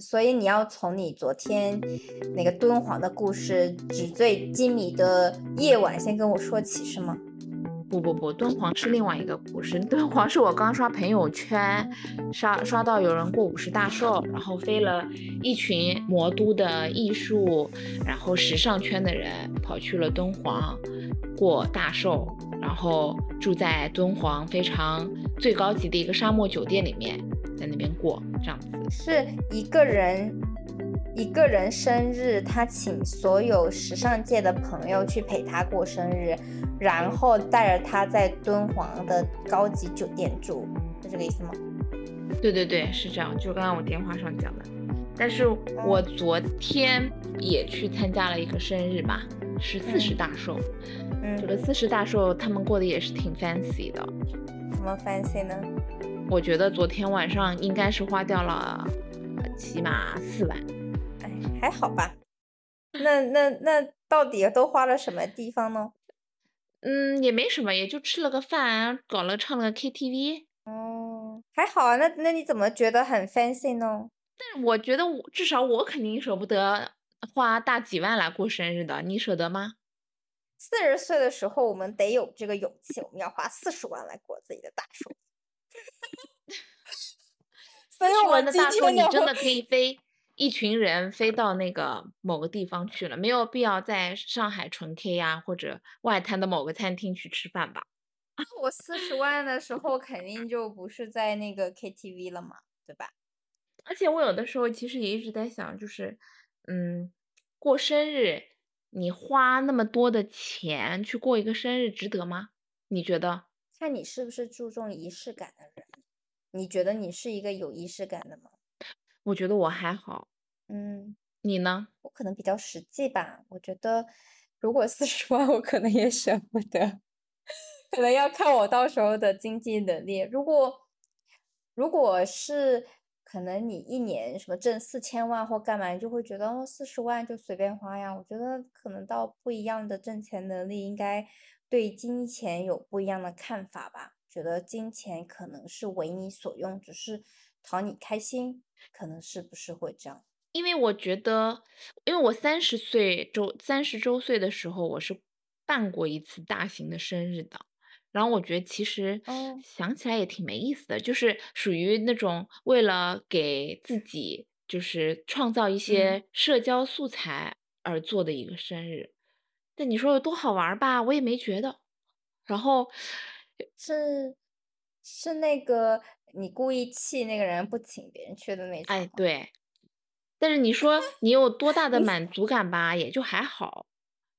所以你要从你昨天那个敦煌的故事《纸醉金迷的夜晚》先跟我说起，是吗？不不不，敦煌是另外一个故事。敦煌是我刚刷朋友圈，刷刷到有人过五十大寿，然后飞了一群魔都的艺术，然后时尚圈的人跑去了敦煌过大寿，然后住在敦煌非常最高级的一个沙漠酒店里面，在那边过这样子。是一个人一个人生日，他请所有时尚界的朋友去陪他过生日。然后带着他在敦煌的高级酒店住，是这个意思吗？对对对，是这样。就刚刚我电话上讲的。但是我昨天也去参加了一个生日吧，是四十大寿。嗯，这个四十大寿他们过得也是挺 fancy 的。怎么 fancy 呢？我觉得昨天晚上应该是花掉了起码四万。哎，还好吧。那那那到底都花了什么地方呢？嗯，也没什么，也就吃了个饭，搞了唱了个 KTV。哦，还好啊。那那你怎么觉得很 fancy 呢？但是我觉得我至少我肯定舍不得花大几万来过生日的，你舍得吗？四十岁的时候，我们得有这个勇气，我们要花四十万来过自己的大寿。四十万的大寿，你真的可以飞。一群人飞到那个某个地方去了，没有必要在上海纯 K 呀，或者外滩的某个餐厅去吃饭吧？我四十万的时候肯定就不是在那个 KTV 了嘛，对吧？而且我有的时候其实也一直在想，就是，嗯，过生日你花那么多的钱去过一个生日值得吗？你觉得？看你是不是注重仪式感的人？你觉得你是一个有仪式感的吗？我觉得我还好。嗯，你呢？我可能比较实际吧。我觉得，如果四十万，我可能也舍不得，可能要看我到时候的经济能力。如果，如果是可能你一年什么挣四千万或干嘛，你就会觉得哦，四十万就随便花呀。我觉得可能到不一样的挣钱能力，应该对金钱有不一样的看法吧。觉得金钱可能是为你所用，只是讨你开心，可能是不是会这样？因为我觉得，因为我三十岁周三十周岁的时候，我是办过一次大型的生日的。然后我觉得其实想起来也挺没意思的，就是属于那种为了给自己就是创造一些社交素材而做的一个生日。但你说有多好玩吧，我也没觉得。然后是是那个你故意气那个人不请别人去的那种。哎，对。但是你说 你有多大的满足感吧，也就还好，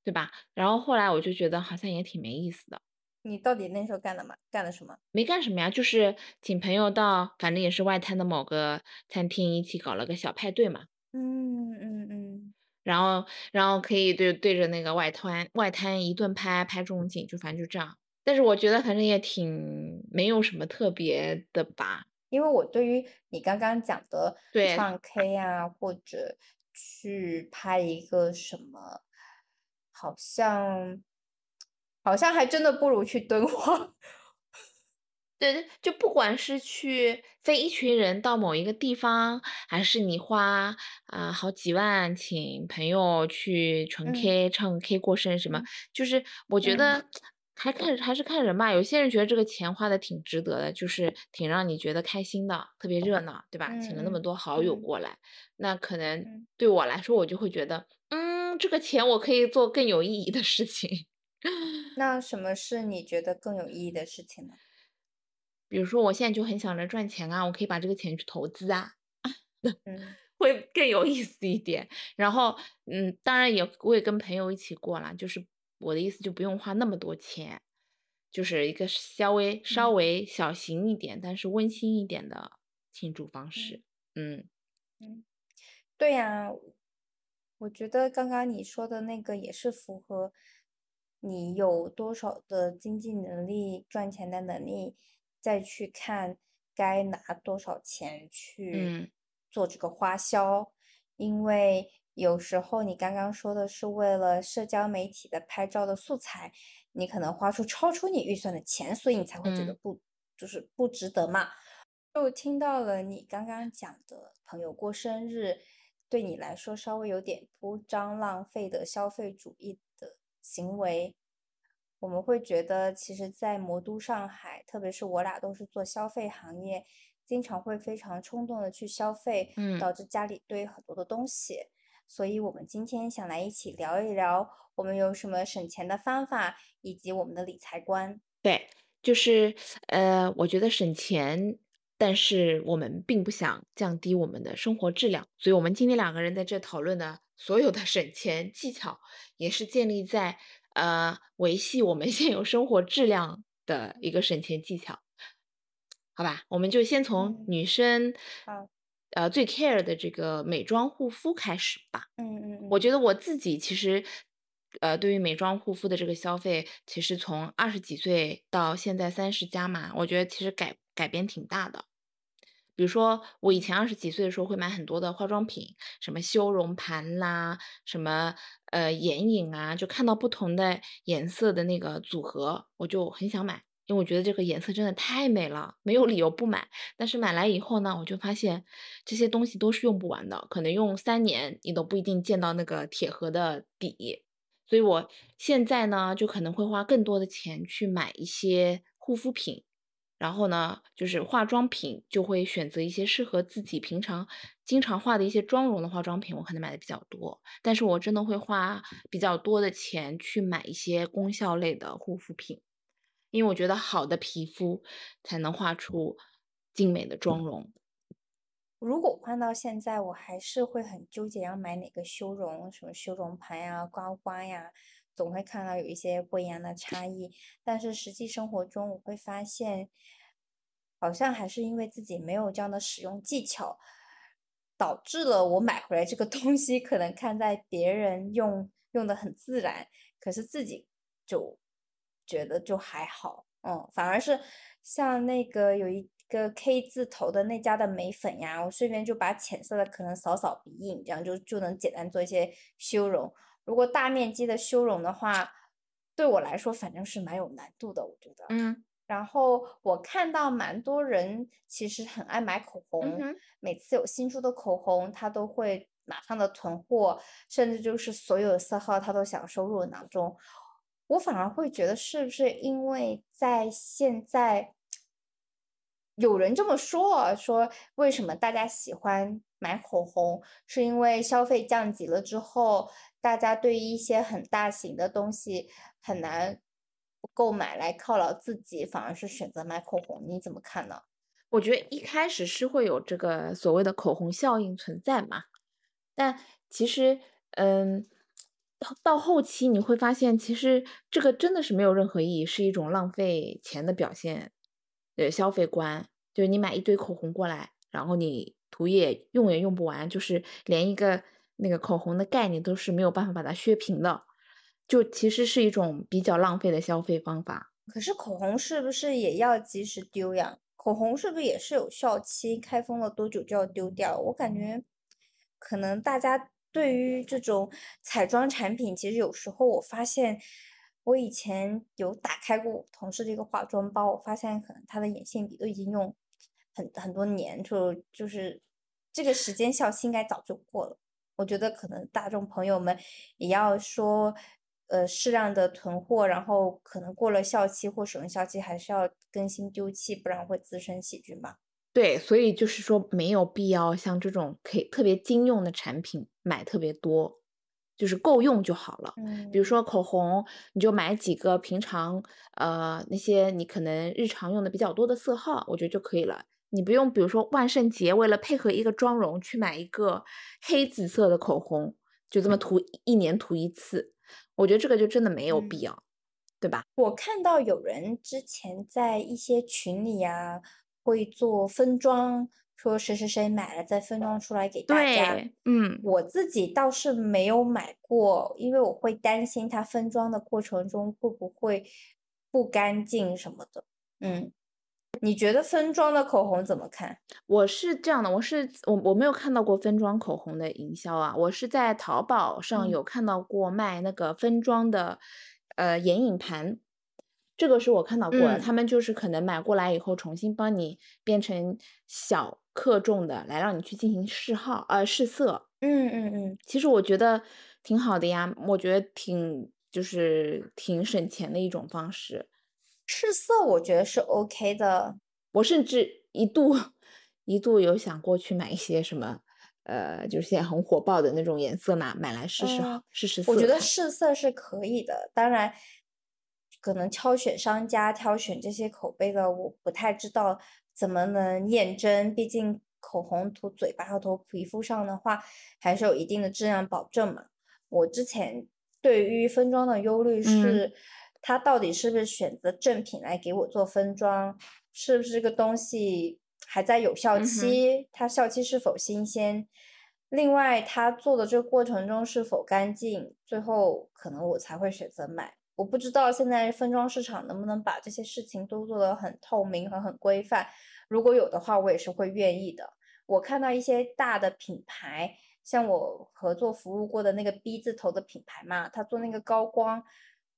对吧？然后后来我就觉得好像也挺没意思的。你到底那时候干了嘛？干了什么？没干什么呀，就是请朋友到，反正也是外滩的某个餐厅一起搞了个小派对嘛。嗯嗯嗯。然后然后可以对对着那个外滩外滩一顿拍拍中景，就反正就这样。但是我觉得反正也挺没有什么特别的吧。因为我对于你刚刚讲的唱 K 啊，或者去拍一个什么，好像好像还真的不如去敦煌。对，就不管是去飞一群人到某一个地方，还是你花啊好几万请朋友去纯 K 唱 K 过生日什么，就是我觉得。还看还是看人吧，有些人觉得这个钱花的挺值得的，就是挺让你觉得开心的，特别热闹，对吧？请了那么多好友过来，那可能对我来说，我就会觉得，嗯，这个钱我可以做更有意义的事情。那什么是你觉得更有意义的事情呢？比如说，我现在就很想着赚钱啊，我可以把这个钱去投资啊，嗯，会更有意思一点。然后，嗯，当然也会跟朋友一起过啦，就是。我的意思就不用花那么多钱，就是一个稍微稍微小型一点，但是温馨一点的庆祝方式。嗯嗯，对呀，我觉得刚刚你说的那个也是符合你有多少的经济能力、赚钱的能力，再去看该拿多少钱去做这个花销，因为。有时候你刚刚说的是为了社交媒体的拍照的素材，你可能花出超出你预算的钱，所以你才会觉得不就是不值得嘛。就听到了你刚刚讲的朋友过生日，对你来说稍微有点铺张浪费的消费主义的行为，我们会觉得，其实，在魔都上海，特别是我俩都是做消费行业，经常会非常冲动的去消费，嗯导致家里堆很多的东西。所以，我们今天想来一起聊一聊，我们有什么省钱的方法，以及我们的理财观。对，就是呃，我觉得省钱，但是我们并不想降低我们的生活质量，所以我们今天两个人在这讨论的所有的 省钱技巧，也是建立在呃维系我们 现有生活质量的一个省钱技巧。好吧，我们就先从嗯女生好呃最 care 的这个美妆护肤开始吧。嗯嗯嗯，我觉得我自己其实，呃，对于美妆护肤的这个消费，其实从二十几岁到现在三十加嘛，我觉得其实改改变挺大的。比如说，我以前二十几岁的时候会买很多的化妆品，什么修容盘啦，什么呃眼影啊，就看到不同的颜色的那个组合，我就很想买，因为我觉得这个颜色真的太美了，没有理由不买。但是买来以后呢，我就发现这些东西都是用不完的，可能用三年你都不一定见到那个铁盒的底。所以我现在呢，就可能会花更多的钱去买一些护肤品，然后呢，就是化妆品就会选择一些适合自己平常经常化的一些妆容的化妆品，我可能买的比较多。但是我真的会花比较多的钱去买一些功效类的护肤品，因为我觉得好的皮肤才能画出精美的妆容。如果换到现在，我还是会很纠结要买哪个修容，什么修容盘呀、刮刮呀，总会看到有一些不一样的差异。但是实际生活中，我会发现，好像还是因为自己没有这样的使用技巧，导致了我买回来这个东西，可能看在别人用用的很自然，可是自己就觉得就还好，嗯，反而是像那个有一个 K 字头的那家的眉粉呀，我顺便就把浅色的可能扫扫鼻影，这样就就能简单做一些修容。如果大面积的修容的话，对我来说反正是蛮有难度的，我觉得。嗯然后我看到蛮多人其实很爱买口嗯红，哼，每次有新出的口红，他都会马上的囤货，甚至就是所有的色号他都想收入囊中。我反而会觉得，是不是因为在现在，有人这么说，说为什么大家喜欢买口红，是因为消费降级了之后，大家对于一些很大型的东西很难购买来犒劳自己，反而是选择买口红，你怎么看呢？我觉得一开始是会有这个所谓的口红效应存在嘛，但其实，嗯，到到后期你会发现，其实这个真的是没有任何意义，是一种浪费钱的表现，呃，消费观，就是你买一堆口红过来，然后你涂也用也用不完，就是连一个那个口红的概念都是没有办法把它削平的，就其实是一种比较浪费的消费方法。可是口红是不是也要及时丢呀？口红是不是也是有效期，开封了多久就要丢掉？我感觉可能大家对于这种彩妆产品，其实有时候我发现，我以前有打开过我同事的一个化妆包，我发现可能他的眼线笔都已经用很很多年，就就是这个时间效期应该早就过了。我觉得可能大众朋友们也要说，呃，适量的囤货，然后可能过了效期或使用效期，还是要更新丢弃，不然会滋生细菌吧。对，所以就是说没有必要像这种可以特别经用的产品买特别多，就是够用就好了。比如嗯说口红，你就买几个平常呃那些你可能日常用的比较多的色号，我觉得就可以了。你不用比如说万圣节为了配合一个妆容去买一个黑紫色的口红，就这么涂一年涂一次，我觉得这个就真的没有必嗯要，对吧？我看到有人之前在一些群里啊，会做分装，说谁谁谁买了再分装出来给大家。嗯，我自己倒是没有买过，因为我会担心它分装的过程中会不会不干净什么的。嗯，你觉得分装的口红怎么看？我是这样的，我是我我没有看到过分装口红的营销啊，我是在淘宝上嗯有看到过卖那个分装的，呃眼影盘，这个是我看到过的，嗯他们就是可能买过来以后重新帮你变成小克重的，来让你去进行试号，呃，试色。嗯嗯嗯，其实我觉得挺好的呀，我觉得挺就是挺省钱的一种方式。试色我觉得是 OK 的。我甚至一度一度有想过去买一些什么，呃，就是现在很火爆的那种颜色嘛，买来试试嗯试试色我觉得试色是可以的，当然，可能挑选商家、挑选这些口碑的，我不太知道怎么能验真，毕竟口红涂嘴巴和涂皮肤上的话，还是有一定的质量保证嘛。我之前对于分装的忧虑嗯是，它到底是不是选择正品来给我做分装，是不是这个东西还在有效期，它效期是否新鲜？另外，它做的这个过程中是否干净，最后可能我才会选择买。我不知道现在分装市场能不能把这些事情都做得很透明和很规范，如果有的话，我也是会愿意的。我看到一些大的品牌，像我合作服务过的那个 B 字头的品牌嘛，他做那个高光，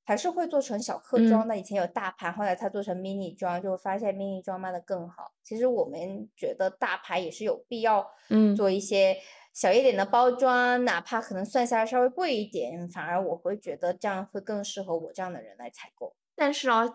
还是会做成小克嗯装的。以前有大牌，后来他做成 mini 装，就发现 mini 装卖的更好。其实我们觉得大牌也是有必要嗯做一些小一点的包装，哪怕可能算下来稍微贵一点，反而我会觉得这样会更适合我这样的人来采购。但是啊，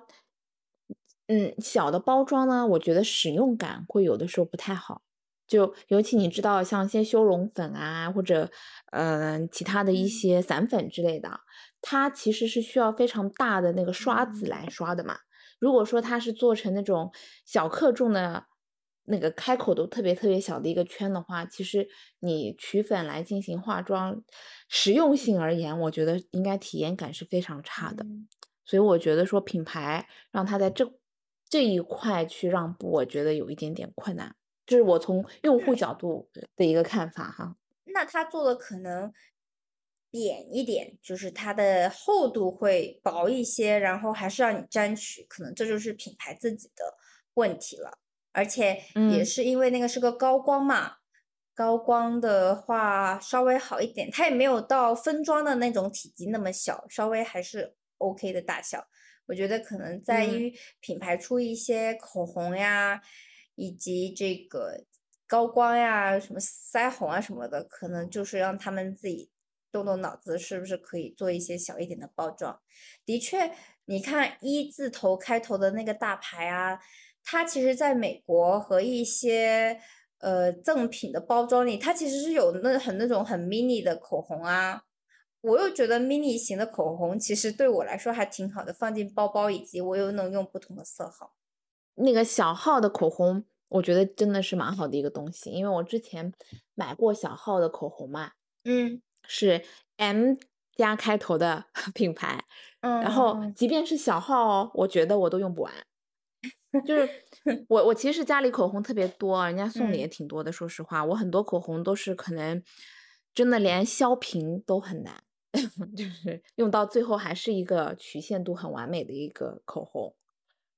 嗯，小的包装呢，我觉得使用感会有的时候不太好。就尤其你知道，像一些修容粉啊，或者嗯、呃其他的一嗯些散粉之类的，它其实是需要非常大的那个刷子嗯来刷的嘛。如果说它是做成那种小克重的，那个开口都特别特别小的一个圈的话，其实你取粉来进行化妆，实用性而言，我觉得应该体验感是非常差的。嗯所以我觉得说品牌让它在这这一块去让步，我觉得有一点点困难。这是我从用户角度的一个看法哈。那它做的可能扁一点，就是它的厚度会薄一些，然后还是让你沾取，可能这就是品牌自己的问题了。而且也嗯是因为那个是个高光嘛，高光的话稍微好一点，它也没有到分装的那种体积那么小，稍微还是 OK 的大小。我觉得可能在嗯于品牌出一些口红呀，以及这个高光呀、什么腮红啊什么的，可能就是让他们自己动动脑子，是不是可以做一些小一点的包装。的确，你看一字头开头的那个大牌啊，它其实在美国和一些呃赠品的包装里，它其实是有那很那种很 mini 的口红啊。我又觉得 mini 型的口红其实对我来说还挺好的，放进包包，以及我又能用不同的色号。那个小号的口红，我觉得真的是蛮好的一个东西，因为我之前买过小号的口红嘛，嗯是 M 加开头的 品牌，嗯，然后嗯即便是小号哦，我觉得我都用不完。就是 我我其实家里口红特别多，人家送的也嗯挺多的。说实话，我很多口红都是可能真的连削平都很难，就是用到最后还是一个曲线度很完美的一个口红。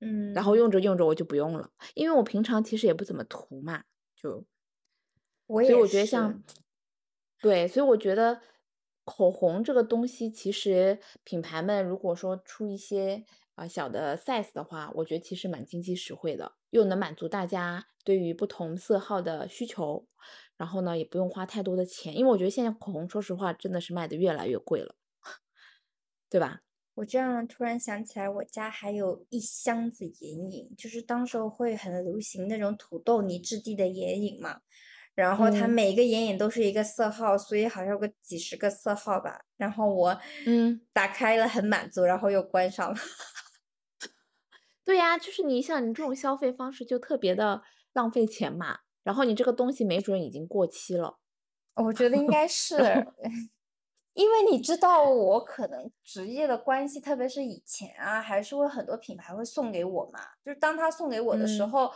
嗯，然后用着用着我就不用了，因为我平常其实也不怎么涂嘛，就我也所以我觉得像，对，所以我觉得口红这个东西，其实品牌们如果说出一些小的 size 的话，我觉得其实蛮经济实惠的，又能满足大家对于不同色号的需求，然后呢也不用花太多的钱，因为我觉得现在口红说实话真的是卖的越来越贵了，对吧？我这样突然想起来，我家还有一箱子眼影，就是当时候会很流行那种土豆泥质地的眼影嘛，然后它嗯每一个眼影都是一个色号，所以好像有个几十个色号吧。然后我嗯打开了很满足，然后又关上了。对呀，就是你想你这种消费方式就特别的浪费钱嘛，然后你这个东西没准已经过期了。我觉得应该是，因为你知道我可能职业的关系，特别是以前啊，还是会很多品牌会送给我嘛。就是当他送给我的时嗯候，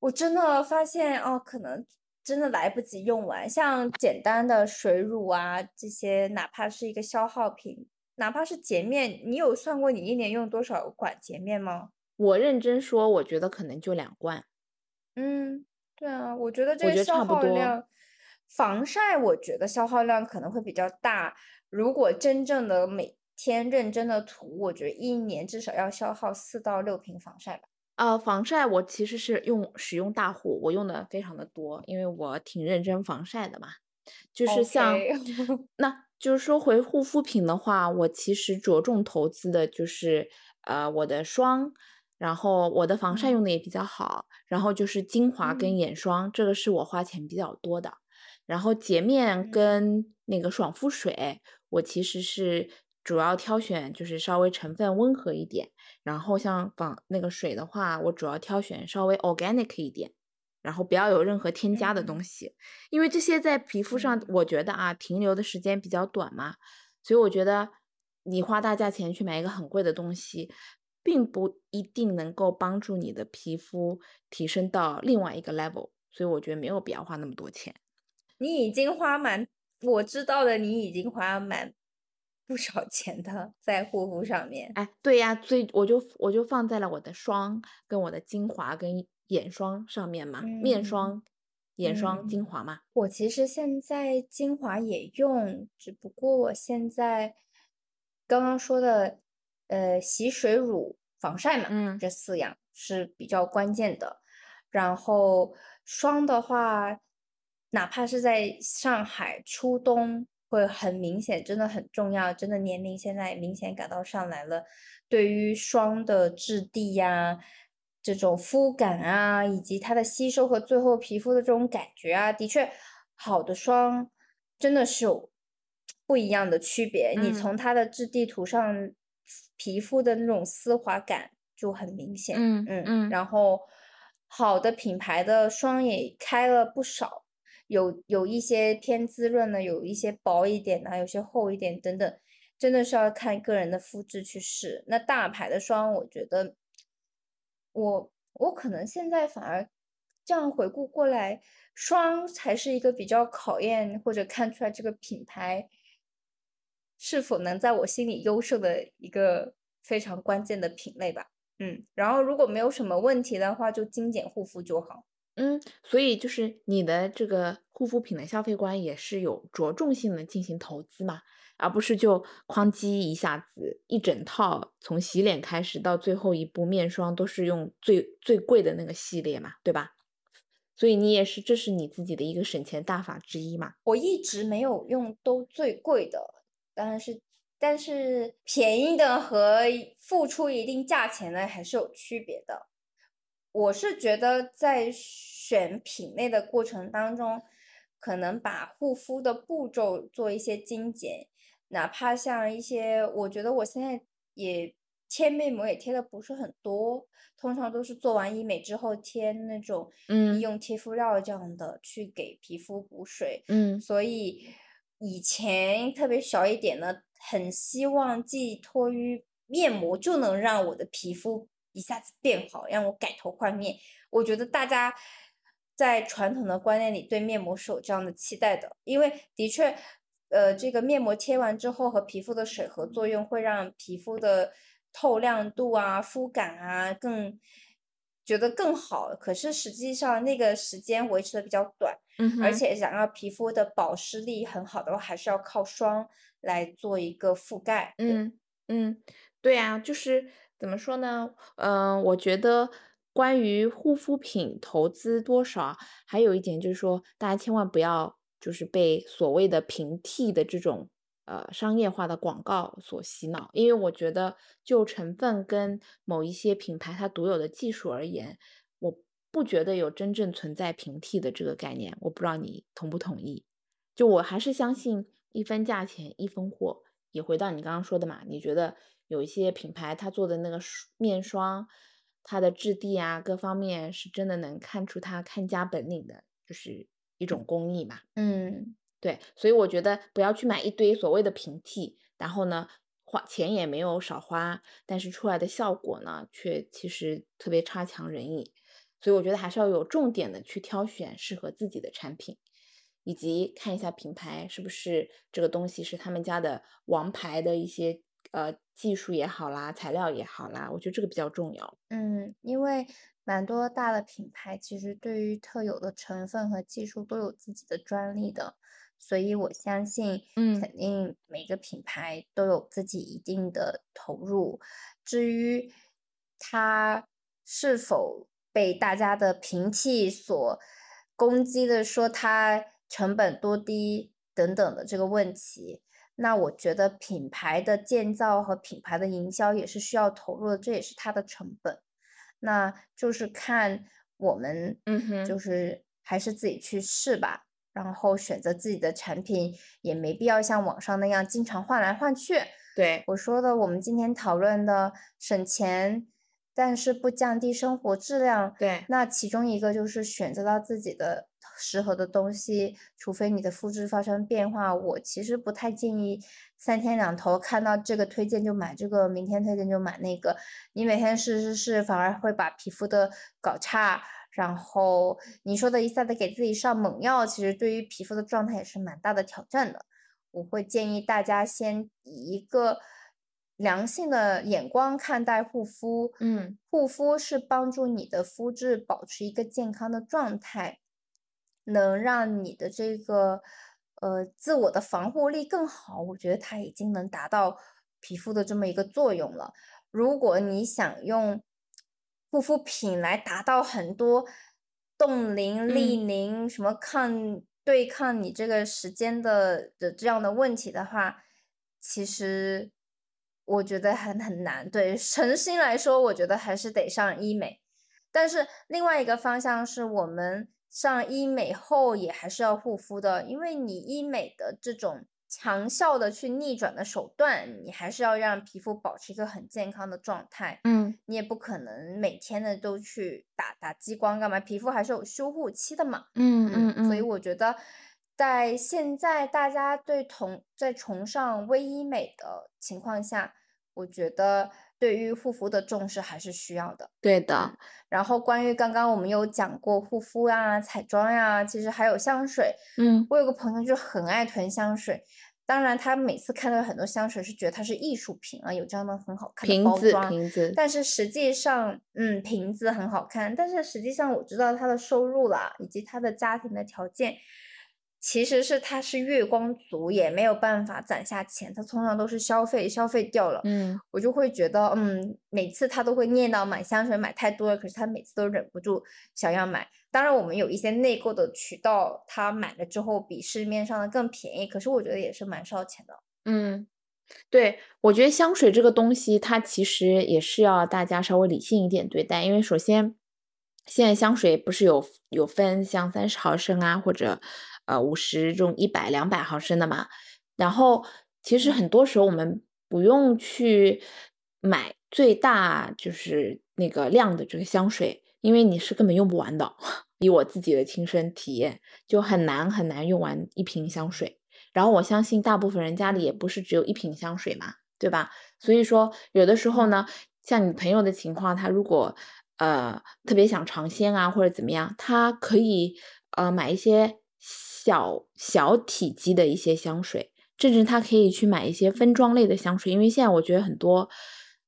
我真的发现哦，可能真的来不及用完。像简单的水乳啊这些，哪怕是一个消耗品，哪怕是洁面，你有算过你一年用多少管洁面吗？我认真说，我觉得可能就两罐。嗯，对啊，我觉得这个消耗量，防晒我觉得消耗量可能会比较大。如果真正的每天认真的涂，我觉得一年至少要消耗四到六瓶防晒吧。呃，防晒我其实是用使用大户，我用的非常的多，因为我挺认真防晒的嘛。就是像那就是说回护肤品的话，我其实着重投资的就是呃我的霜，然后我的防晒嗯。用的也比较好，然后就是精华跟嗯。眼霜，这个是我花钱比较多的。然后洁面嗯。跟那个爽肤水，我其实是主要挑选就是稍微成分温和一点，然后像防那个水的话，我主要挑选稍微 organic 一点，然后不要有任何添加的东嗯西，因为这些在皮肤上，嗯我觉得啊停留的时间比较短嘛，所以我觉得你花大价钱去买一个很贵的东西，并不一定能够帮助你的皮肤提升到另外一个 level，所以我觉得没有必要花那么多钱。你已经花蛮，我知道的，你已经花蛮不少钱的在护肤上面。哎，对呀，所以我就我就放在了我的霜、跟我的精华、跟眼霜上面嘛，面嗯霜、眼霜、嗯精华嘛。我其实现在精华也用，只不过我现在刚刚说的，呃，洗水乳、防晒嘛，嗯这四样是比较关键的。然后霜的话，哪怕是在上海初冬，会很明显，真的很重要，真的年龄现在明显感到上来了。对于霜的质地呀、这种肤感啊，以及它的吸收和最后皮肤的这种感觉啊，的确，好的霜真的是有不一样的区别。你嗯从它的质地涂上皮肤的那种丝滑感就很明显。嗯嗯，嗯然后好的品牌的霜也开了不少，有有一些偏滋润的，有一些薄一点的，有些厚一点等等，真的是要看个人的肤质去试。那大牌的霜，我觉得我我可能现在反而这样回顾过来，霜才是一个比较考验或者看出来这个品牌是否能在我心里优秀的一个非常关键的品类吧。嗯，然后如果没有什么问题的话，就精简护肤就好。嗯，所以就是你的这个护肤品的消费观也是有着重性的进行投资嘛，而不是就哐叽一下子一整套，从洗脸开始到最后一步面霜都是用最最贵的那个系列嘛，对吧？所以你也是，这是你自己的一个省钱大法之一嘛。我一直没有用都最贵的，当然是但是便宜的和付出一定价钱的还是有区别的。我是觉得在选品类的过程当中，可能把护肤的步骤做一些精简，哪怕像一些，我觉得我现在也贴面膜也贴的不是很多，通常都是做完医美之后贴那种嗯医用贴敷料这样的去给皮肤补水。嗯所以以前特别小一点呢，很希望寄托于面膜就能让我的皮肤一下子变好，让我改头换面。我觉得大家在传统的观念里对面膜是有这样的期待的，因为的确，呃，这个面膜贴完之后和皮肤的水合作用会让皮肤的透亮度啊、肤感啊更觉得更好。可是实际上那个时间维持的比较短。嗯，而且想要皮肤的保湿力很好的话，还是要靠霜来做一个覆盖。嗯嗯，对啊，就是怎么说呢？嗯、我觉得关于护肤品投资多少，还有一点就是说，大家千万不要就是被所谓的平替的这种呃商业化的广告所洗脑，因为我觉得就成分跟某一些品牌它独有的技术而言，我不觉得有真正存在平替的这个概念，我不知道你同不同意。就我还是相信一分价钱一分货。也回到你刚刚说的嘛，你觉得有一些品牌它做的那个面霜，它的质地啊各方面是真的能看出它看家本领的，就是一种工艺嘛。嗯对，所以我觉得不要去买一堆所谓的平替，然后呢花钱也没有少花，但是出来的效果呢却其实特别差强人意。所以我觉得还是要有重点的去挑选适合自己的产品，以及看一下品牌是不是这个东西是他们家的王牌的一些呃技术也好啦，材料也好啦，我觉得这个比较重要。嗯，因为蛮多大的品牌其实对于特有的成分和技术都有自己的专利的，所以我相信，嗯肯定每个品牌都有自己一定的投入。至于它是否被大家的平替所攻击的说它成本多低等等的这个问题，那我觉得品牌的建造和品牌的营销也是需要投入的，这也是它的成本。那就是看我们，嗯哼。就是还是自己去试吧，然后选择自己的产品，也没必要像网上那样经常换来换去。对，我说的，我们今天讨论的省钱，但是不降低生活质量，对，那其中一个就是选择到自己的适合的东西，除非你的肤质发生变化，我其实不太建议三天两头看到这个推荐就买这个，明天推荐就买那个，你每天试试试，反而会把皮肤的搞差。然后你说的一下子给自己上猛药，其实对于皮肤的状态也是蛮大的挑战的。我会建议大家先以一个良性的眼光看待护肤。嗯护肤是帮助你的肤质保持一个健康的状态，能让你的这个呃自我的防护力更好。我觉得它已经能达到皮肤的这么一个作用了。如果你想用护肤品来达到很多冻龄、逆龄、什么抗对抗你这个时间的的这样的问题的话，其实我觉得很很难。对诚心来说，我觉得还是得上医美。但是另外一个方向是我们上医美后也还是要护肤的，因为你医美的这种强效的去逆转的手段，你还是要让皮肤保持一个很健康的状态。嗯你也不可能每天的都去打打激光干嘛，皮肤还是有修护期的嘛。嗯嗯嗯，所以我觉得，在现在大家对同在崇尚微医美的情况下，我觉得对于护肤的重视还是需要的。对的，然后关于刚刚我们有讲过护肤啊、彩妆呀，其实还有香水。嗯我有个朋友就很爱囤香水，当然他每次看到很多香水是觉得它是艺术品啊，有这样的很好看的瓶子。瓶子，但是实际上，嗯，瓶子很好看，但是实际上我知道他的收入啦，以及他的家庭的条件，其实是他是月光族，也没有办法攒下钱，他通常都是消费消费掉了。嗯我就会觉得，嗯，每次他都会念叨买香水买太多了，可是他每次都忍不住想要买。当然，我们有一些内购的渠道，他买了之后比市面上的更便宜，可是我觉得也是蛮烧钱的。嗯，对，我觉得香水这个东西，它其实也是要大家稍微理性一点对待，因为首先，现在香水不是有有分像三十毫升啊，或者呃五十这种一百、两百毫升的嘛，然后其实很多时候我们不用去买最大就是那个量的这个香水，因为你是根本用不完的。以我自己的亲身体验，就很难很难用完一瓶香水。然后我相信大部分人家里也不是只有一瓶香水嘛，对吧？所以说有的时候呢，像你朋友的情况，他如果呃特别想尝鲜啊或者怎么样，他可以呃买一些小小体积的一些香水，甚至他可以去买一些分装类的香水，因为现在我觉得很多，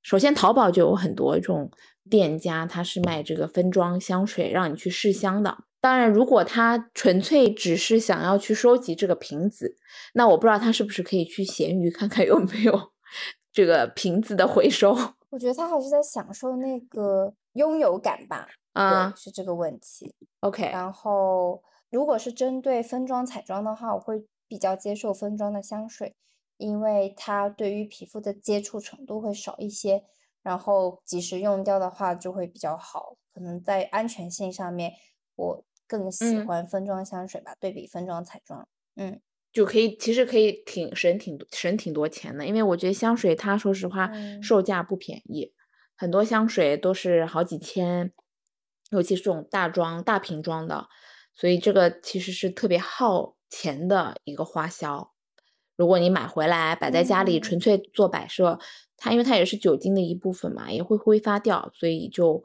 首先淘宝就有很多这种店家，他是卖这个分装香水，让你去试香的。当然，如果他纯粹只是想要去收集这个瓶子，那我不知道他是不是可以去闲鱼看看有没有 这个瓶子的回收。我觉得他还是在享受那个拥有感吧，啊对，是这个问题。，OK，然后，如果是针对分装彩妆的话，我会比较接受分装的香水，因为它对于皮肤的接触程度会少一些，然后及时用掉的话就会比较好。可能在安全性上面，我更喜嗯欢分装香水吧，对比分装彩妆。嗯就可以，其实可以挺省挺多省挺多钱的，因为我觉得香水它说实话嗯售价不便宜，很多香水都是好几千，尤其是这种大装大瓶装的，所以这个其实是特别耗钱的一个花销。如果你买回来摆在家里嗯纯粹做摆设，它因为它也是酒精的一部分嘛，也会挥发掉，所以就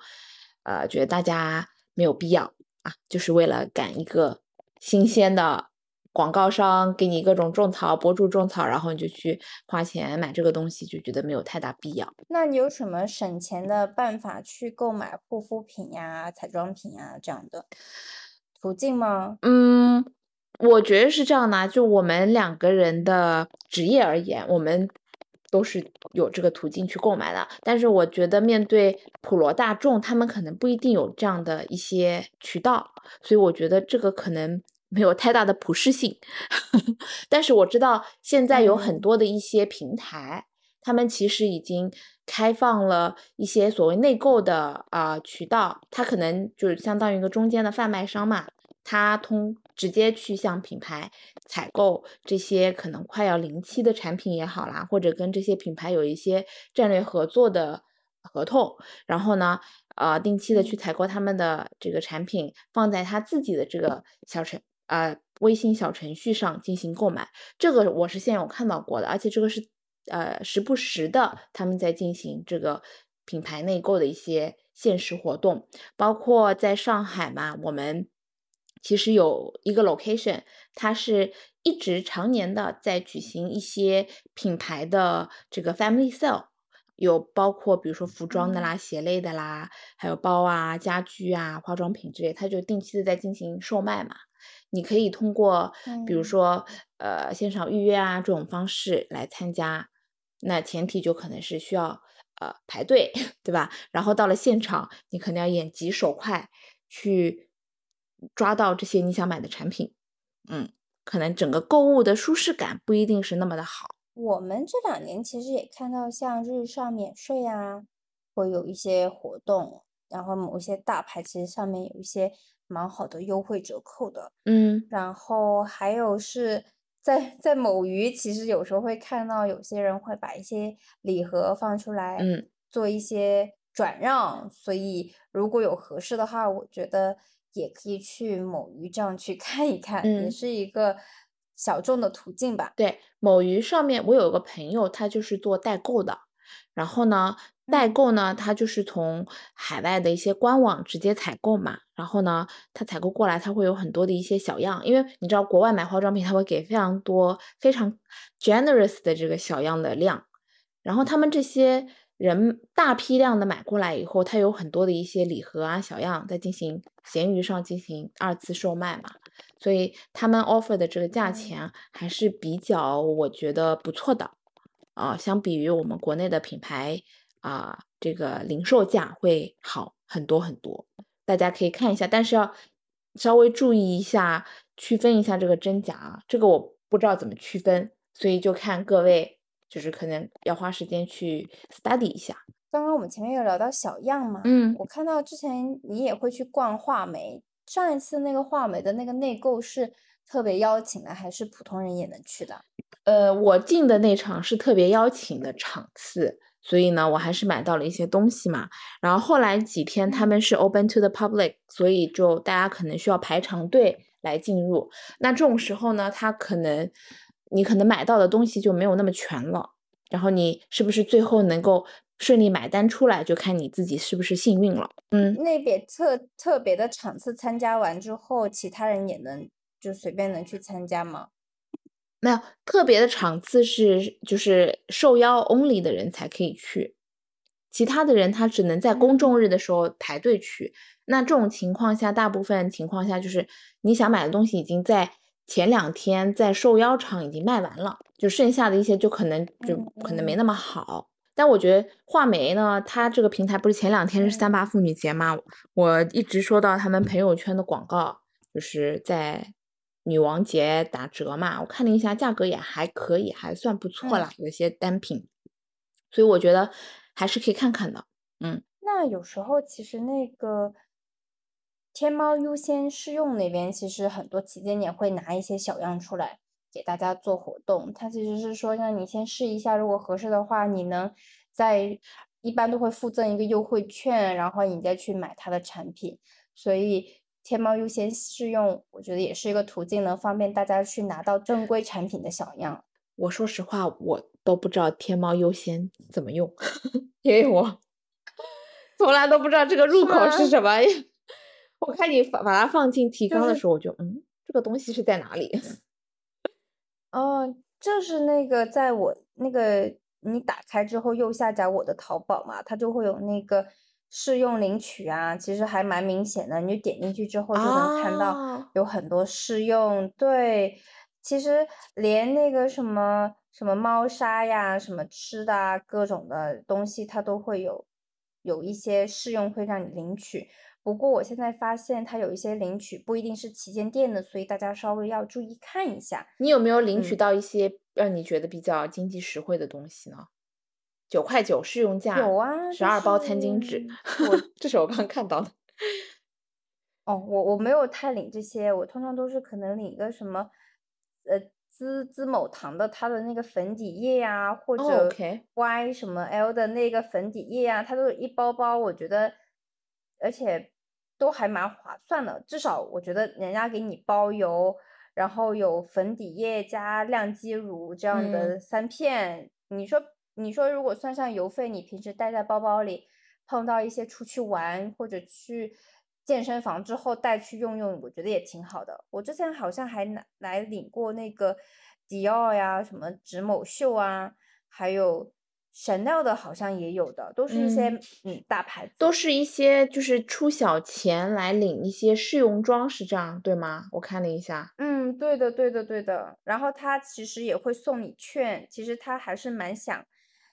呃觉得大家没有必要啊，就是为了赶一个新鲜的广告商给你各种种草，博主种草，然后你就去花钱买这个东西，就觉得没有太大必要。那你有什么省钱的办法去购买护肤品呀、彩妆品呀这样的途径吗？嗯，我觉得是这样的，就我们两个人的职业而言，我们都是有这个途径去购买的。但是我觉得面对普罗大众，他们可能不一定有这样的一些渠道，所以我觉得这个可能 没有太大的普适性。但是我知道现在有很多的一些平台，他们其实已经开放了一些所谓内购的啊渠道，它可能就是相当于一个中间的贩卖商嘛。他通直接去向品牌采购这些可能快要临期的产品也好啦，或者跟这些品牌有一些战略合作的合同，然后呢，呃，定期的去采购他们的这个产品，放在他自己的这个小程呃微信小程序上进行购买。这个我是现有看到过的，而且这个是呃时不时的他们在进行这个品牌内购的一些限时活动，包括在上海嘛，我们。其实有一个 location，它是一直常年的在举行一些品牌的这个 family sale，有包括比如说服装的啦、鞋类的啦，还有包啊、家居啊、化妆品之类，它就定期的在进行售卖嘛。你可以通过比如说呃线上预约啊这种方式来参加，那前提就可能是需要呃排队，对吧？然后到了现场，你肯定要眼疾手快去。抓到这些你想买的产品，嗯，可能整个购物的舒适感不一定是那么的好。我们这两年其实也看到像日上免税啊，会有一些活动，然后某一些大牌其实上面有一些蛮好的优惠折扣的，嗯，然后还有是在在某鱼，其实有时候会看到有些人会把一些礼盒放出来，嗯，做一些转让，所以如果有合适的话，我觉得。也可以去某鱼这样去 看一看，也是一个小众的途径吧。对，某鱼上面我有一个朋友，他就是做代购的。然后呢，代购呢，他就是从海外的一些官网直接采购嘛。然后呢，他采购过来，他会有很多的一些小样，因为你知道国外买化妆品，他会给非常多、非常 generous 的这个小样的量。然后他们这些。人大批量的买过来以后，它有很多的一些礼盒啊、小样在进行闲鱼上进行二次售卖嘛，所以他们 offer 的这个价钱还是比较我觉得不错的啊，相比于我们国内的品牌啊，这个零售价会好很多很多。大家可以看一下，但是要稍微注意一下，区分一下这个真假啊，这个我不知道怎么区分，所以就看各位。就是可能要花时间去 study 一下。刚刚我们前面有聊到小样嘛，嗯，我看到之前你也会去逛画眉，上一次那个画眉的那个内购是特别邀请的，还是普通人也能去的？呃，我进的那场是特别邀请的场次，所以呢，我还是买到了一些东西嘛。然后后来几天他们是 open to the public，所以就大家可能需要排长队来进入。那这种时候呢，他可能。你可能买到的东西就没有那么全了，然后你是不是最后能够顺利买单出来，就看你自己是不是幸运了。嗯，那边特特别的场次参加完之后，其他人也能就随便能去参加吗？没有，特别的场次是就是受邀 only 的人才可以去，其他的人他只能在公众日的时候排队去。那这种情况下，大部分情况下就是你想买的东西已经在。前两天在受邀场已经卖完了，就剩下的一些就可能就可能没那么好。但我觉得画眉呢，它这个平台不是前两天是三八妇女节嘛？我一直收到他们朋友圈的广告，就是在女王节打折嘛。我看了一下，价格也还可以，还算不错啦，有些单品。所以我觉得还是可以看看的。嗯，那有时候其实那个。天猫优先试用那边其实很多旗舰店会拿一些小样出来给大家做活动，它其实是说让你先试一下，如果合适的话，你能在一般都会附赠一个优惠券，然后你再去买它的产品。所以天猫优先试用，我觉得也是一个途径，能方便大家去拿到正规产品的小样。我说实话，我都不知道天猫优先怎么用，因为我 从来都不知道这个入口是什么。我看你把把它放进提纲的时候，我就嗯，这个东西是在哪里？哦，就是那个在我那个你打开之后右下角我的淘宝嘛，它就会有那个试用领取啊，其实还蛮明显的。你就点进去之后就能看到有很多试用。对，其实连那个什么什么猫砂呀、什么吃的啊、各种的东西，它都会有有一些试用会让你领取。不过我现在发现它有一些领取不一定是旗舰店的，所以大家稍微要注意看一下。你有没有领取到一些让你觉得比较经济实惠的东西呢？九块九试用价，有啊，十二包餐巾纸，我这是我刚看到的。哦，我我没有太领这些，我通常都是可能领一个什么，呃，滋滋某堂的它的那个粉底液呀，或者 Y 什么 L 的那个粉底液呀，它都是一包包，我觉得，而且都还蛮划算的，至少我觉得人家给你包邮，然后有粉底液加亮肌乳这样的三片，你说。你说，如果算上邮费，你平时带在包包里，碰到一些出去玩或者去健身房之后带去用用，我觉得也挺好的。我之前好像还拿来领过那个迪奥呀，什么植某秀啊，还有 Chanel 的，好像也有的，都是一些嗯大牌子，都是一些就是出小钱来领一些试用装，是这样对吗？我看了一下，嗯，对的，对的，对的。然后他其实也会送你券，其实他还是蛮想。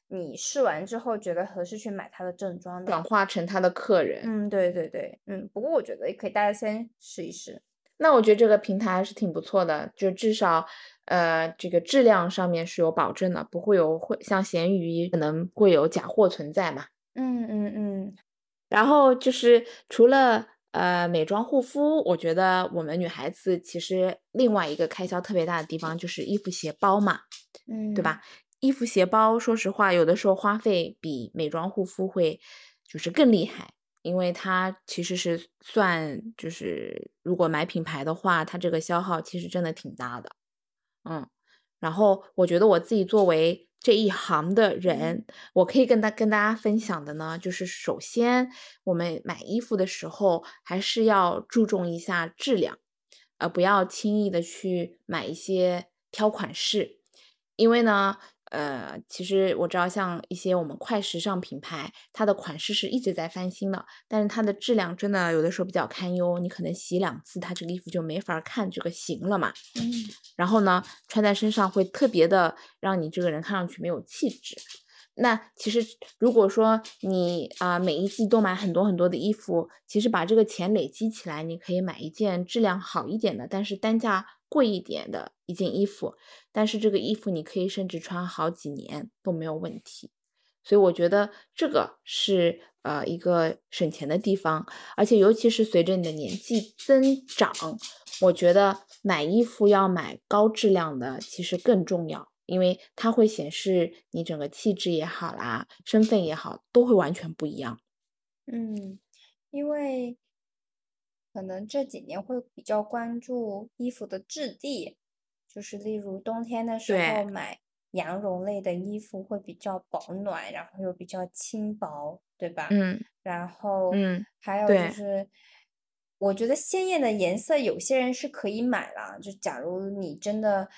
你试完之后觉得合适去买它的正装的，转化成他的客人。嗯，对对对，嗯，不过我觉得也可以，大家先试一试。那我觉得这个平台还是挺不错的，就至少呃这个质量上面是有保证的，不会有会像闲鱼可能会有假货存在嘛。嗯嗯嗯。然后就是除了呃美妆护肤，我觉得我们女孩子其实另外一个开销特别大的地方就是衣服鞋包嘛，嗯，对吧？衣服鞋包，说实话，有的时候花费比美妆护肤会就是更厉害，因为它其实是算就是如果买品牌的话，它这个消耗其实真的挺大的，嗯。然后我觉得我自己作为这一行的人，我可以跟大跟大家分享的呢，就是首先我们买衣服的时候还是要注重一下质量，呃，不要轻易的去买一些挑款式，因为呢。呃，其实我知道，像一些我们快时尚品牌，它的款式是一直在翻新的，但是它的质量真的有的时候比较堪忧，你可能洗两次，它这个衣服就没法看这个型了嘛。嗯。然后呢，穿在身上会特别的让你这个人看上去没有气质。那其实如果说你啊每一季都买很多很多的衣服，其实把这个钱累积起来，你可以买一件质量好一点的，但是单价贵一点的一件衣服。但是这个衣服你可以甚至穿好几年都没有问题，所以我觉得这个是呃一个省钱的地方，而且尤其是随着你的年纪增长，我觉得买衣服要买高质量的其实更重要，因为它会显示你整个气质也好啦，身份也好，都会完全不一样。嗯，因为可能这几年会比较关注衣服的质地。就是例如冬天的时候买羊绒类的衣服会比较保暖，然后又比较轻薄，对吧？嗯。然后，嗯，还有就是，我觉得鲜艳的颜色有些人是可以买了，就假如你真的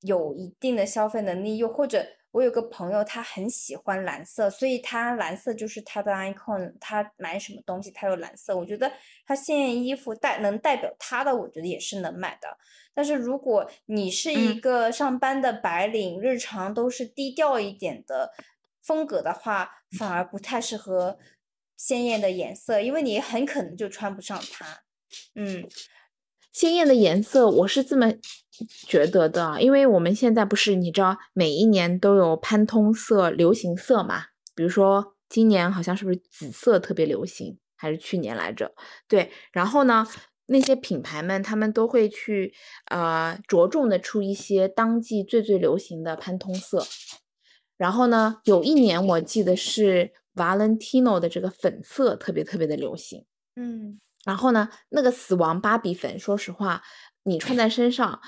有一定的消费能力，又或者。我有个朋友，他很喜欢蓝色，所以他蓝色就是他的 icon。他买什么东西，他有蓝色。我觉得他鲜艳衣服代能代表他的，我觉得也是能买的。但是如果你是一个上班的白领，日常都是低调一点的风格的话，反而不太适合鲜艳的颜色，因为你很可能就穿不上它。嗯。鲜艳的颜色，我是这么觉得的，因为我们现在不是你知道，每一年都有潘通色流行色嘛？比如说今年好像是不是紫色特别流行，还是去年来着？对，然后呢，那些品牌们他们都会去呃着重的出一些当季最最流行的潘通色。然后呢，有一年我记得是 Valentino 的这个粉色特别特别的流行，嗯。然后呢，那个死亡芭比粉，说实话，你穿在身上，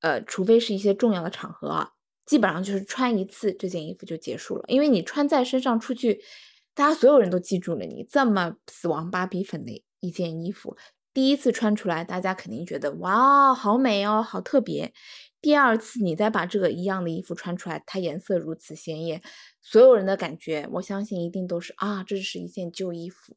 呃，除非是一些重要的场合啊，基本上就是穿一次这件衣服就结束了。因为你穿在身上出去，大家所有人都记住了你这么死亡芭比粉的一件衣服，第一次穿出来，大家肯定觉得哇，好美哦，好特别。第二次你再把这个一样的衣服穿出来，它颜色如此鲜艳，所有人的感觉，我相信一定都是啊，这是一件旧衣服。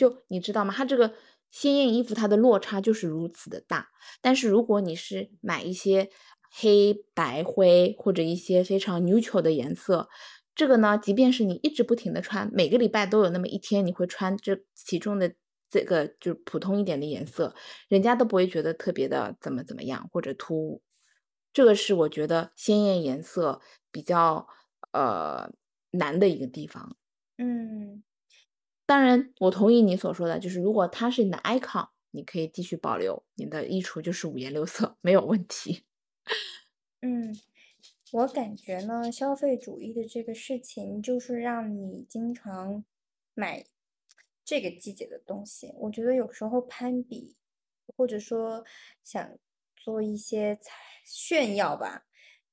就你知道吗？它这个鲜艳衣服，它的落差就是如此的大。但是如果你是买一些黑白灰或者一些非常 neutral 的颜色，这个呢，即便是你一直不停的穿，每个礼拜都有那么一天你会穿这其中的这个就是普通一点的颜色，人家都不会觉得特别的怎么怎么样或者突兀。这个是我觉得鲜艳颜色比较呃难的一个地方。嗯，当然，我同意你所说的，就是如果它是你的 icon，你可以继续保留，你的衣橱就是五颜六色，没有问题。嗯，我感觉呢，消费主义的这个事情就是让你经常买这个季节的东西。我觉得有时候攀比，或者说想做一些炫耀吧，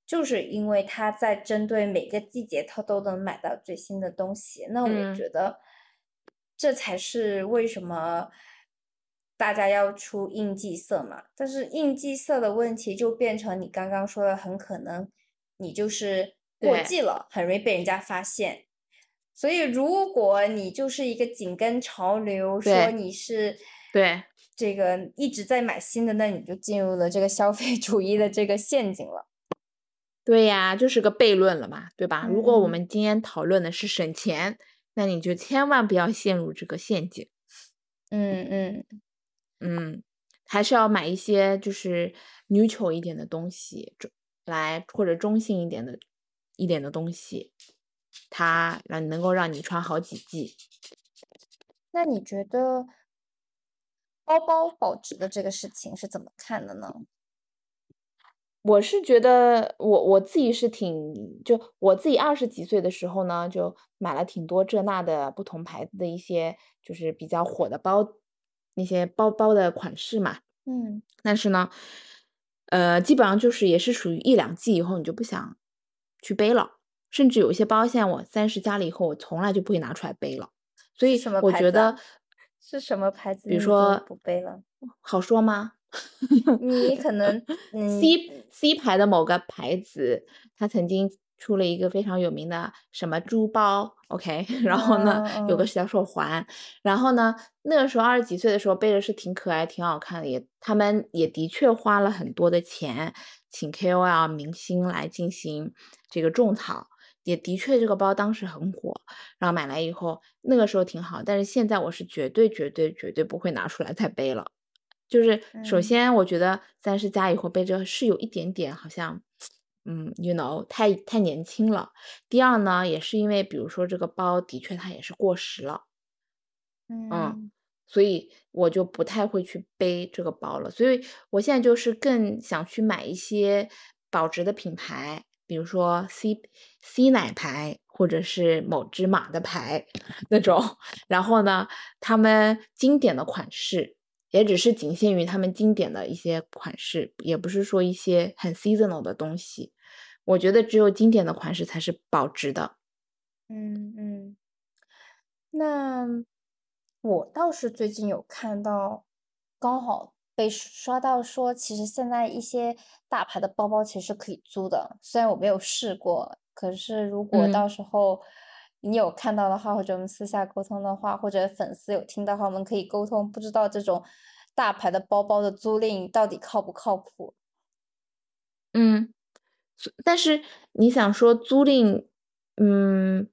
就是因为他在针对每个季节，他都能买到最新的东西。那我觉得这才是为什么。大家要出应季色嘛，但是应季色的问题就变成你刚刚说的，很可能你就是过季了，很容易被人家发现。所以如果你就是一个紧跟潮流，说你是对这个一直在买新的，那你就进入了这个消费主义的这个陷阱了。对呀，就是个悖论了嘛，对吧？如果我们今天讨论的是省钱，那你就千万不要陷入这个陷阱。嗯嗯。嗯，还是要买一些就是 neutral 一点的东西，中来或者中性一点的一点的东西，它让能够让你穿好几季。那你觉得包包保值的这个事情是怎么看的呢？我是觉得我我自己是挺就我自己二十几岁的时候呢，就买了挺多这那的不同牌子的一些就是比较火的包。那些包包的款式嘛，嗯，但是呢，呃，基本上就是也是属于一两季以后你就不想去背了，甚至有一些包现在我三十加了以后，我从来就不会拿出来背了。所以我觉得是什么牌子？比如说不背了，好说吗？你可能 C C 牌的某个牌子，它曾经。出了一个非常有名的什么珠包，OK，然后呢有个小手环，然后呢那个时候二十几岁的时候背着是挺可爱、挺好看的，也他们也的确花了很多的钱请 KOL 明星来进行这个种草，也的确这个包当时很火，然后买来以后那个时候挺好，但是现在我是绝对绝对绝对不会拿出来再背了，就是首先我觉得三十加以后背着是有一点点好像。嗯，you know，太太年轻了。第二呢，也是因为，比如说这个包的确它也是过时了，嗯，所以我就不太会去背这个包了。所以我现在就是更想去买一些保值的品牌，比如说 C C 奶牌或者是某只马的牌 那种。然后呢，他们经典的款式。也只是仅限于他们经典的一些款式，也不是说一些很 seasonal 的东西。我觉得只有经典的款式才是保值的。嗯嗯，那我倒是最近有看到，刚好被刷到说，其实现在一些大牌的包包其实可以租的。虽然我没有试过，可是如果到时候你有看到的话，或者我们私下沟通的话，或者粉丝有听到的话，我们可以沟通。不知道这种大牌的包包的租赁到底靠不靠谱？嗯。但是你想说租赁，嗯，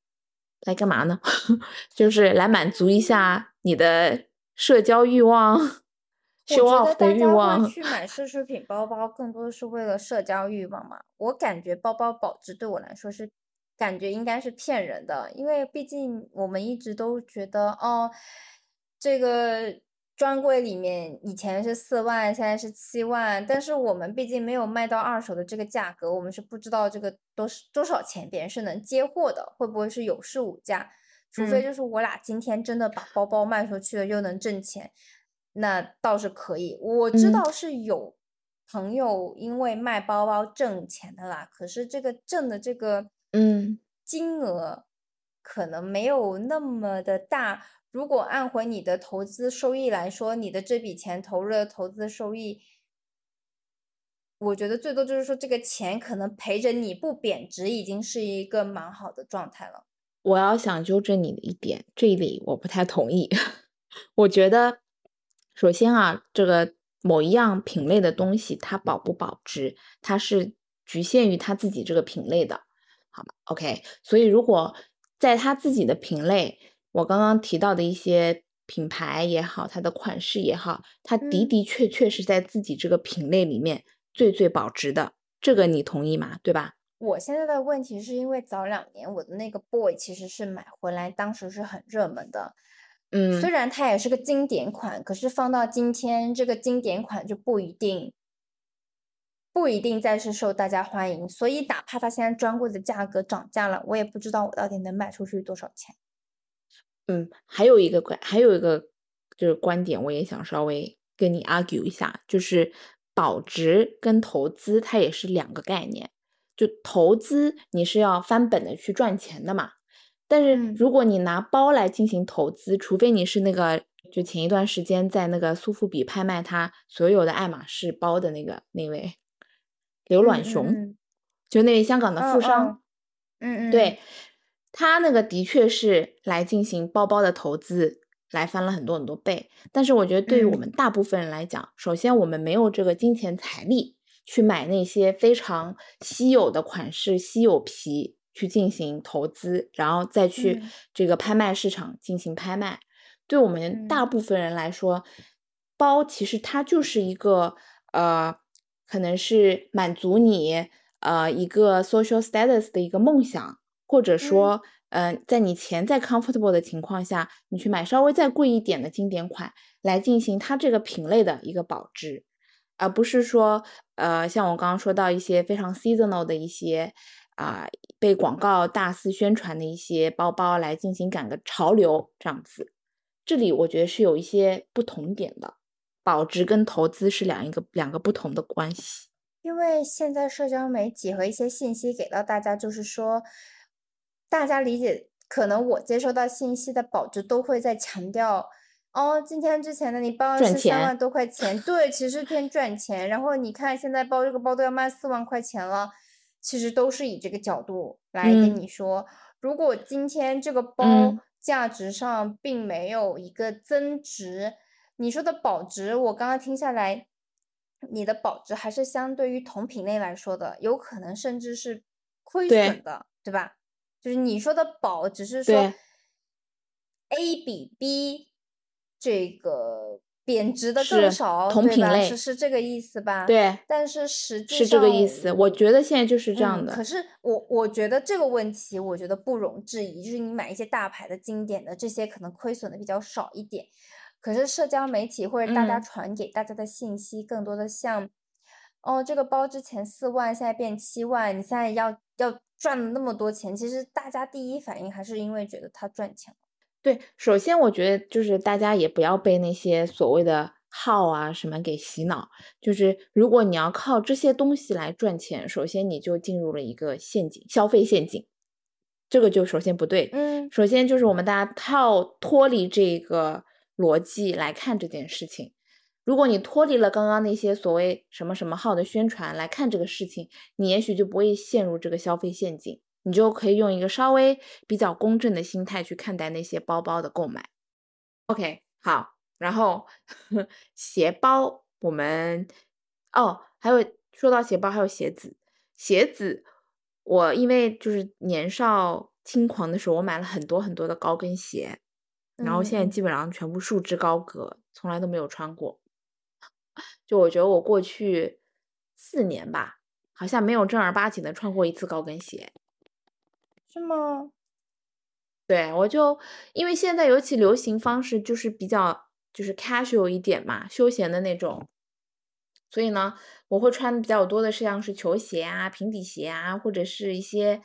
来干嘛呢？就是来满足一下你的社交欲望，show off 的欲望。去买 奢侈品包包，更多的是为了社交欲望嘛。我感觉包包保值对我来说是，感觉应该是骗人的，因为毕竟我们一直都觉得，哦，这个。专柜里面以前是四万，现在是七万，但是我们毕竟没有卖到二手的这个价格，我们是不知道这个多是多少钱，别人是能接货的，会不会是有市无价？除非就是我俩今天真的把包包卖出去了又能挣钱，那倒是可以。我知道是有朋友因为卖包包挣钱的啦，可是这个挣的这个嗯金额可能没有那么的大。如果按回你的投资收益来说，你的这笔钱投入的投资收益我觉得最多就是说这个钱可能陪着你不贬值，已经是一个蛮好的状态了。我要想纠正你的一点，这里我不太同意。我觉得，首先啊，这个某一样品类的东西它保不保值，它是局限于它自己这个品类的，好吧？OK，所以如果在它自己的品类，我刚刚提到的一些品牌也好，它的款式也好，它的的确确是在自己这个品类里面最最保值的，这个你同意吗？对吧？我现在的问题是因为早两年我的那个 boy 其实是买回来，当时是很热门的，嗯，虽然它也是个经典款，可是放到今天，这个经典款就不一定不一定再是受大家欢迎，所以哪怕它现在专柜的价格涨价了，我也不知道我到底能卖出去多少钱。嗯，还有一个观，还有一个就是观点，我也想稍微跟你 argue 一下，就是保值跟投资它也是两个概念。就投资你是要翻本的去赚钱的嘛，但是如果你拿包来进行投资，除非你是那个就前一段时间在那个苏富比拍卖他所有的爱马仕包的那个那位刘銮雄，就那位香港的富商，嗯嗯，对他那个的确是来进行包包的投资，来翻了很多很多倍。但是我觉得对于我们大部分人来讲，首先我们没有这个金钱财力。去买那些非常稀有的款式、稀有皮去进行投资，然后再去这个拍卖市场进行拍卖。对我们大部分人来说，包其实它就是一个呃，可能是满足你呃一个 social status 的一个梦想，或者说，嗯，在你钱再 comfortable 的情况下，你去买稍微再贵一点的经典款来进行它这个品类的一个保值。而不是说，呃，像我刚刚说到一些非常 seasonal 的一些啊，被广告大肆宣传的一些包包来进行赶个潮流这样子，这里我觉得是有一些不同点的，保值跟投资是两一个两个不同的关系。因为现在社交媒体和一些信息给到大家，就是说，大家理解，可能我接收到信息的保值都会在强调。哦，今天之前的你包是三万多块钱，对，其实偏赚钱。然后你看现在包这个包都要卖四万块钱了，其实都是以这个角度来跟你说，如果今天这个包价值上并没有一个增值，你说的保值，我刚刚听下来，你的保值还是相对于同品类来说的，有可能甚至是亏损的，对吧？就是你说的保，只是说 A 比 B。这个贬值的更少，同品类是是这个意思吧？对，但是实际是这个意思。我觉得现在就是这样的。可是我我觉得这个问题，我觉得不容置疑，就是你买一些大牌的经典的这些，可能亏损的比较少一点。可是社交媒体或者大家传给大家的信息，更多的像，哦，这个包之前四万，现在变七万，你现在要要赚了那么多钱，其实大家第一反应还是因为觉得它赚钱。对，首先我觉得就是大家也不要被那些所谓的号啊什么给洗脑。就是如果你要靠这些东西来赚钱，首先你就进入了一个陷阱，消费陷阱，这个就首先不对。嗯，首先就是我们大家套脱离这个逻辑来看这件事情。如果你脱离了刚刚那些所谓什么什么号的宣传来看这个事情，你也许就不会陷入这个消费陷阱。你就可以用一个稍微比较公正的心态去看待那些包包的购买。OK，好，然后 鞋包我们哦，还有说到鞋包，还有鞋子。鞋子我因为就是年少轻狂的时候，我买了很多很多的高跟鞋，然后现在基本上全部束之高阁，从来都没有穿过。就我觉得我过去四年吧，好像没有正儿八经的穿过一次高跟鞋。是吗？对，我就因为现在尤其流行方式就是比较就是 casual 一点嘛，休闲的那种，所以呢，我会穿的比较多的是像是球鞋啊、平底鞋啊，或者是一些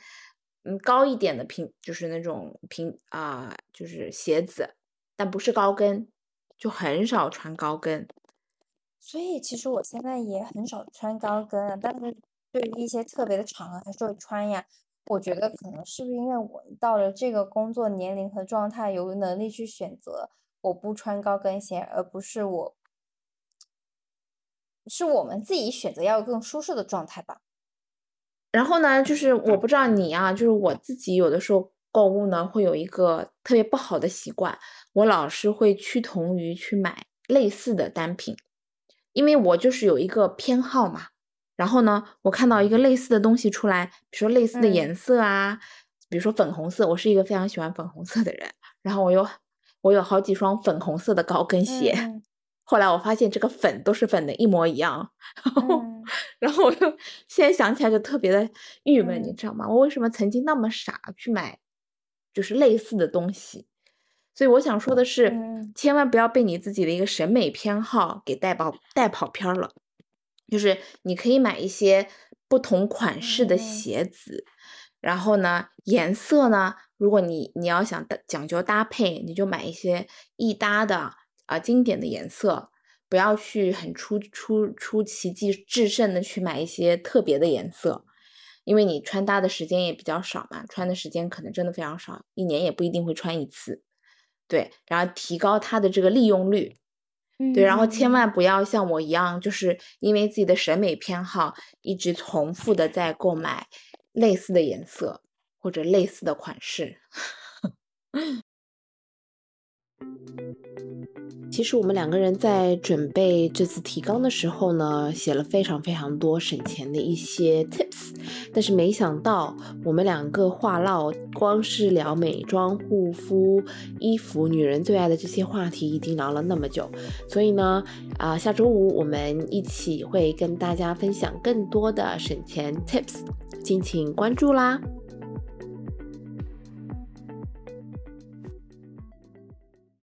嗯高一点的平，就是那种平啊，就是鞋子，但不是高跟，就很少穿高跟。所以其实我现在也很少穿高跟啊，但是对于一些特别的场合还是会穿呀。我觉得可能是不是因为我到了这个工作年龄和状态，有能力去选择我不穿高跟鞋，而不是我是我们自己选择要更舒适的状态吧。然后呢，就是我不知道你啊，就是我自己有的时候购物呢，会有一个特别不好的习惯，我老是会趋同于去买类似的单品，因为我就是有一个偏好嘛。然后呢，我看到一个类似的东西出来，比如说类似的颜色啊，比如说粉红色，我是一个非常喜欢粉红色的人。然后我有我有好几双粉红色的高跟鞋。后来我发现这个粉都是粉的一模一样，然后，然后我就现在想起来就特别的郁闷，你知道吗？我为什么曾经那么傻去买，就是类似的东西？所以我想说的是，千万不要被你自己的一个审美偏好给带跑带跑偏了。就是你可以买一些不同款式的鞋子，然后呢，颜色呢，如果你你要想讲究搭配，你就买一些易搭的。啊，经典的颜色，不要去很出出出奇迹制胜的去买一些特别的颜色，因为你穿搭的时间也比较少嘛，穿的时间可能真的非常少，一年也不一定会穿一次。对，然后提高它的这个利用率，对，然后千万不要像我一样，就是因为自己的审美偏好，一直重复的在购买类似的颜色或者类似的款式。其实我们两个人在准备这次提纲的时候呢，写了非常非常多省钱的一些 tips，但是没想到我们两个话唠，光是聊美妆、护肤、衣服，女人最爱的这些话题，已经聊了那么久。所以呢，啊，下周五我们一起会跟大家分享更多的省钱 tips，敬请关注啦。